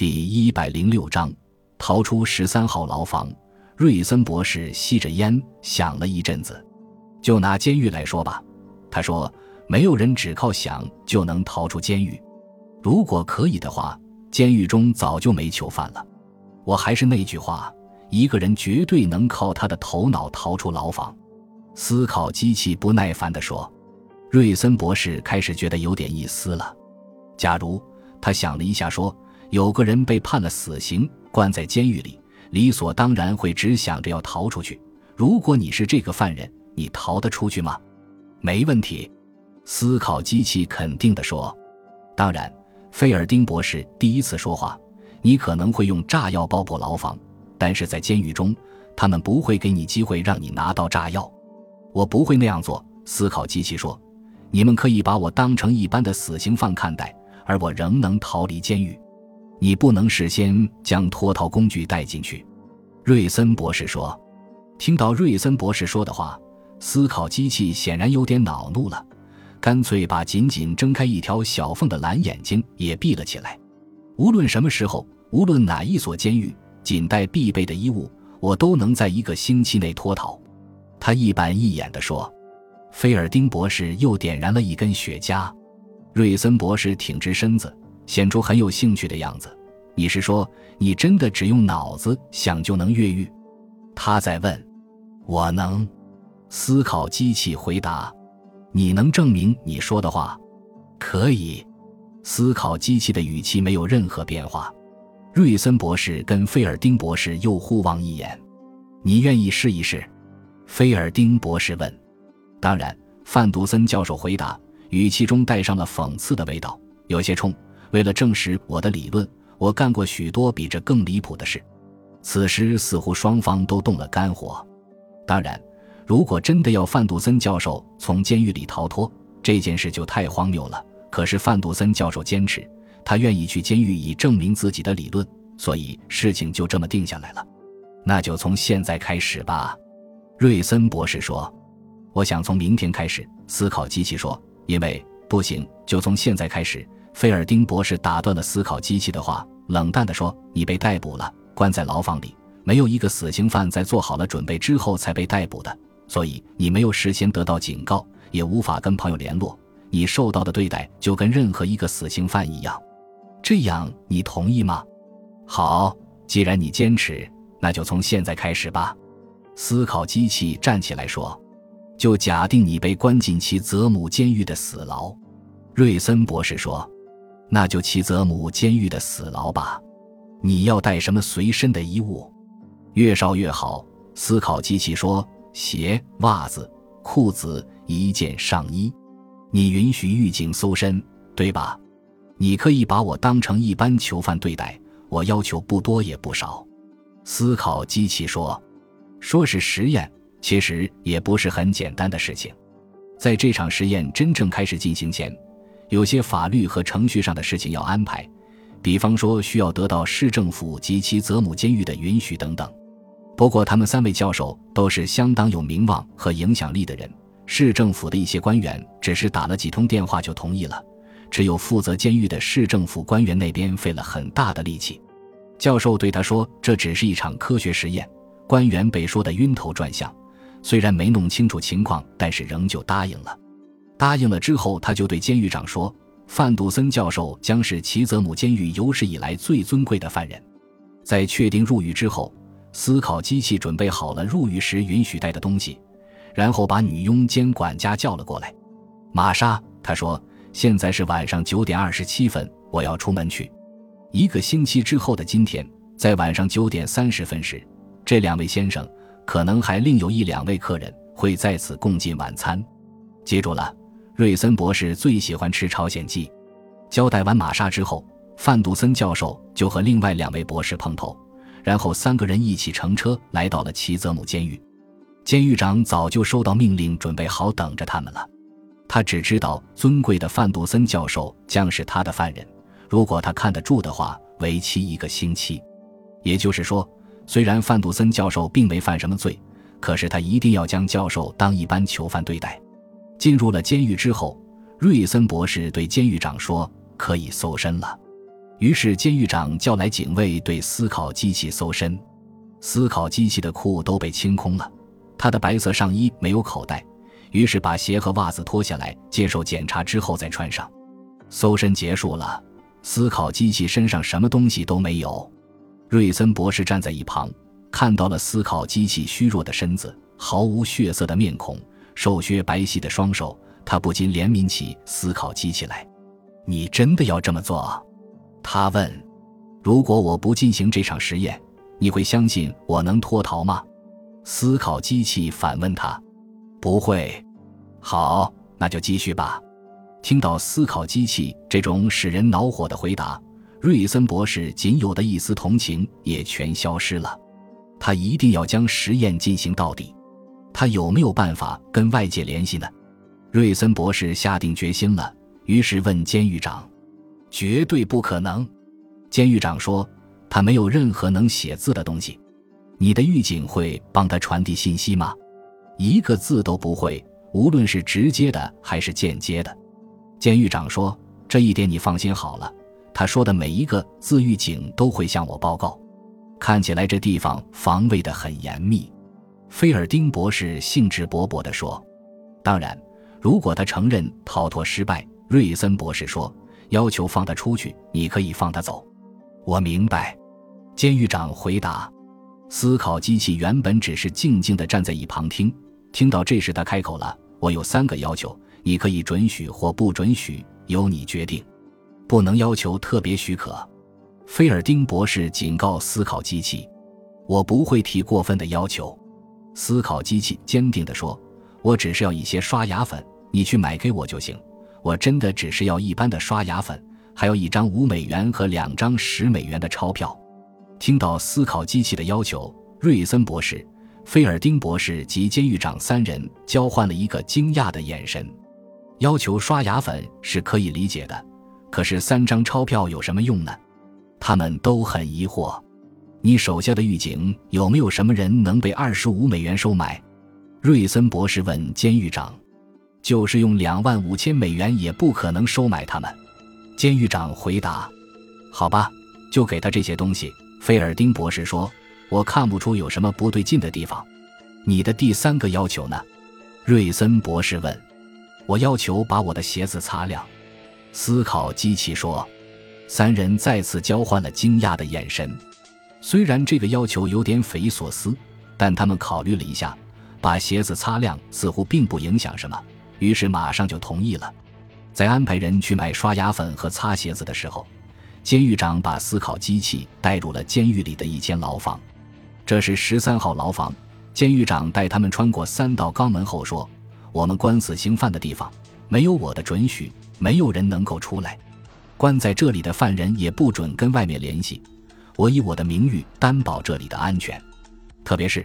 第一百零六章，逃出十三号牢房。瑞森博士吸着烟，想了一阵子。就拿监狱来说吧，他说：“没有人只靠想就能逃出监狱。如果可以的话，监狱中早就没囚犯了。我还是那句话，一个人绝对能靠他的头脑逃出牢房。”思考机器不耐烦地说。瑞森博士开始觉得有点意思了。假如他想了一下说。有个人被判了死刑，关在监狱里，理所当然会只想着要逃出去。如果你是这个犯人，你逃得出去吗？没问题，思考机器肯定地说。当然，菲尔丁博士第一次说话。你可能会用炸药爆破牢房，但是在监狱中，他们不会给你机会让你拿到炸药。我不会那样做，思考机器说。你们可以把我当成一般的死刑犯看待，而我仍能逃离监狱。你不能事先将脱逃工具带进去，瑞森博士说。听到瑞森博士说的话，思考机器显然有点恼怒了，干脆把仅仅睁开一条小缝的蓝眼睛也闭了起来。无论什么时候，无论哪一所监狱，仅带必备的衣物，我都能在一个星期内脱逃。他一板一眼地说。菲尔丁博士又点燃了一根雪茄，瑞森博士挺直身子。显出很有兴趣的样子。你是说，你真的只用脑子想就能越狱？他在问。我能。思考机器回答。你能证明你说的话？可以。思考机器的语气没有任何变化。瑞森博士跟菲尔丁博士又互望一眼。你愿意试一试？菲尔丁博士问。当然，范杜森教授回答，语气中带上了讽刺的味道，有些冲。为了证实我的理论，我干过许多比这更离谱的事。此时似乎双方都动了肝火。当然，如果真的要范杜森教授从监狱里逃脱，这件事就太荒谬了。可是范杜森教授坚持，他愿意去监狱以证明自己的理论，所以事情就这么定下来了。那就从现在开始吧，瑞森博士说。我想从明天开始。思考机器说，因为不行，就从现在开始。菲尔丁博士打断了思考机器的话，冷淡地说：“你被逮捕了，关在牢房里。没有一个死刑犯在做好了准备之后才被逮捕的，所以你没有事先得到警告，也无法跟朋友联络。你受到的对待就跟任何一个死刑犯一样。这样你同意吗？好，既然你坚持，那就从现在开始吧。”思考机器站起来说：“就假定你被关进其泽姆监狱的死牢。”瑞森博士说。那就齐泽姆监狱的死牢吧。你要带什么随身的衣物？越少越好。思考机器说：鞋、袜子、裤子，一件上衣。你允许狱警搜身，对吧？你可以把我当成一般囚犯对待。我要求不多也不少。思考机器说：说是实验，其实也不是很简单的事情。在这场实验真正开始进行前。有些法律和程序上的事情要安排，比方说需要得到市政府及其泽姆监狱的允许等等。不过，他们三位教授都是相当有名望和影响力的人，市政府的一些官员只是打了几通电话就同意了。只有负责监狱的市政府官员那边费了很大的力气。教授对他说：“这只是一场科学实验。”官员被说得晕头转向，虽然没弄清楚情况，但是仍旧答应了。答应了之后，他就对监狱长说：“范杜森教授将是齐泽姆监狱有史以来最尊贵的犯人。”在确定入狱之后，思考机器准备好了入狱时允许带的东西，然后把女佣兼管家叫了过来。玛莎，他说：“现在是晚上九点二十七分，我要出门去。一个星期之后的今天，在晚上九点三十分时，这两位先生可能还另有一两位客人会在此共进晚餐。记住了。”瑞森博士最喜欢吃朝鲜鸡。交代完玛莎之后，范杜森教授就和另外两位博士碰头，然后三个人一起乘车来到了齐泽姆监狱。监狱长早就收到命令，准备好等着他们了。他只知道尊贵的范杜森教授将是他的犯人，如果他看得住的话，为期一个星期。也就是说，虽然范杜森教授并没犯什么罪，可是他一定要将教授当一般囚犯对待。进入了监狱之后，瑞森博士对监狱长说：“可以搜身了。”于是监狱长叫来警卫对思考机器搜身。思考机器的裤都被清空了，他的白色上衣没有口袋，于是把鞋和袜子脱下来接受检查之后再穿上。搜身结束了，思考机器身上什么东西都没有。瑞森博士站在一旁，看到了思考机器虚弱的身子、毫无血色的面孔、瘦削白皙的双手，他不禁怜悯起思考机器来。“你真的要这么做？”他问。“如果我不进行这场实验，你会相信我能脱逃吗？”思考机器反问他。“不会。”“好，那就继续吧。”听到思考机器这种使人恼火的回答，瑞森博士仅有的一丝同情也全消失了。他一定要将实验进行到底。他有没有办法跟外界联系呢？瑞森博士下定决心了，于是问监狱长：“绝对不可能。”监狱长说：“他没有任何能写字的东西。你的狱警会帮他传递信息吗？一个字都不会，无论是直接的还是间接的。”监狱长说：“这一点你放心好了，他说的每一个字，狱警都会向我报告。看起来这地方防卫的很严密。”菲尔丁博士兴致勃勃地说：“当然，如果他承认逃脱失败，瑞森博士说要求放他出去，你可以放他走。”我明白，监狱长回答。思考机器原本只是静静地站在一旁听，听到这时他开口了：“我有三个要求。”你可以准许或不准许，由你决定，不能要求特别许可。菲尔丁博士警告思考机器：“我不会提过分的要求。”思考机器坚定地说：“我只是要一些刷牙粉，你去买给我就行。我真的只是要一般的刷牙粉，还有一张五美元和两张十美元的钞票。”听到思考机器的要求，瑞森博士、菲尔丁博士及监狱长三人交换了一个惊讶的眼神。要求刷牙粉是可以理解的，可是三张钞票有什么用呢？他们都很疑惑。你手下的狱警有没有什么人能被二十五美元收买？瑞森博士问监狱长。就是用两万五千美元也不可能收买他们。监狱长回答。好吧，就给他这些东西。菲尔丁博士说：“我看不出有什么不对劲的地方。”你的第三个要求呢？瑞森博士问。我要求把我的鞋子擦亮，思考机器说。三人再次交换了惊讶的眼神。虽然这个要求有点匪夷所思，但他们考虑了一下，把鞋子擦亮似乎并不影响什么，于是马上就同意了。在安排人去买刷牙粉和擦鞋子的时候，监狱长把思考机器带入了监狱里的一间牢房。这是十三号牢房。监狱长带他们穿过三道钢门后说。我们关死刑犯的地方，没有我的准许，没有人能够出来。关在这里的犯人也不准跟外面联系。我以我的名誉担保这里的安全，特别是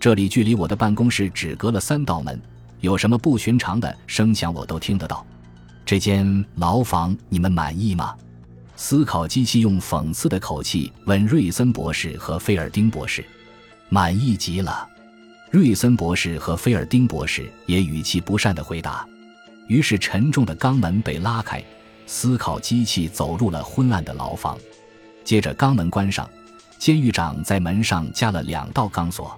这里距离我的办公室只隔了三道门，有什么不寻常的声响我都听得到。这间牢房你们满意吗？思考机器用讽刺的口气问瑞森博士和菲尔丁博士：“满意极了。”瑞森博士和菲尔丁博士也语气不善地回答。于是，沉重的钢门被拉开，思考机器走入了昏暗的牢房。接着，钢门关上，监狱长在门上加了两道钢索。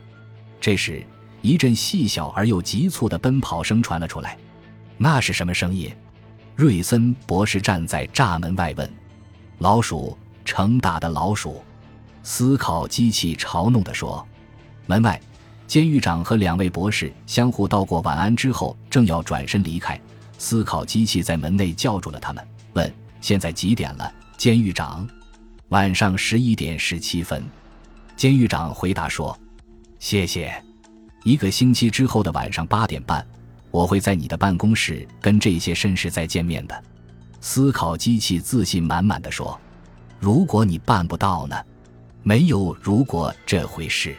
这时，一阵细小而又急促的奔跑声传了出来。那是什么声音？瑞森博士站在栅门外问。“老鼠，成大的老鼠。”思考机器嘲弄地说。门外。监狱长和两位博士相互道过晚安之后，正要转身离开，思考机器在门内叫住了他们，问：“现在几点了？”监狱长：“晚上十一点十七分。”监狱长回答说：“谢谢。一个星期之后的晚上八点半，我会在你的办公室跟这些绅士再见面的。”思考机器自信满满的说：“如果你办不到呢？没有如果这回事。”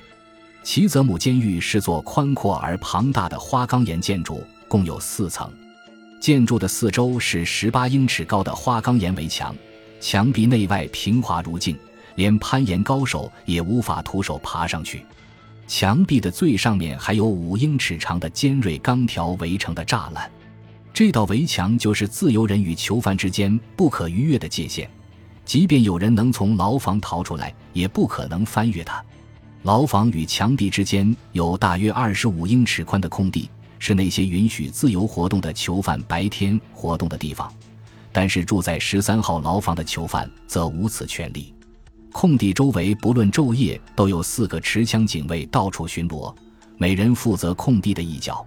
齐泽姆监狱是座宽阔而庞大的花岗岩建筑，共有四层。建筑的四周是十八英尺高的花岗岩围墙，墙壁内外平滑如镜，连攀岩高手也无法徒手爬上去。墙壁的最上面还有五英尺长的尖锐钢条围成的栅栏，这道围墙就是自由人与囚犯之间不可逾越的界限。即便有人能从牢房逃出来，也不可能翻越它。牢房与墙壁之间有大约二十五英尺宽的空地，是那些允许自由活动的囚犯白天活动的地方。但是住在十三号牢房的囚犯则无此权利。空地周围不论昼夜都有四个持枪警卫到处巡逻，每人负责空地的一角。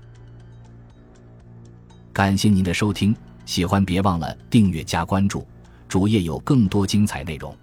感谢您的收听，喜欢别忘了订阅加关注。主页有更多精彩内容。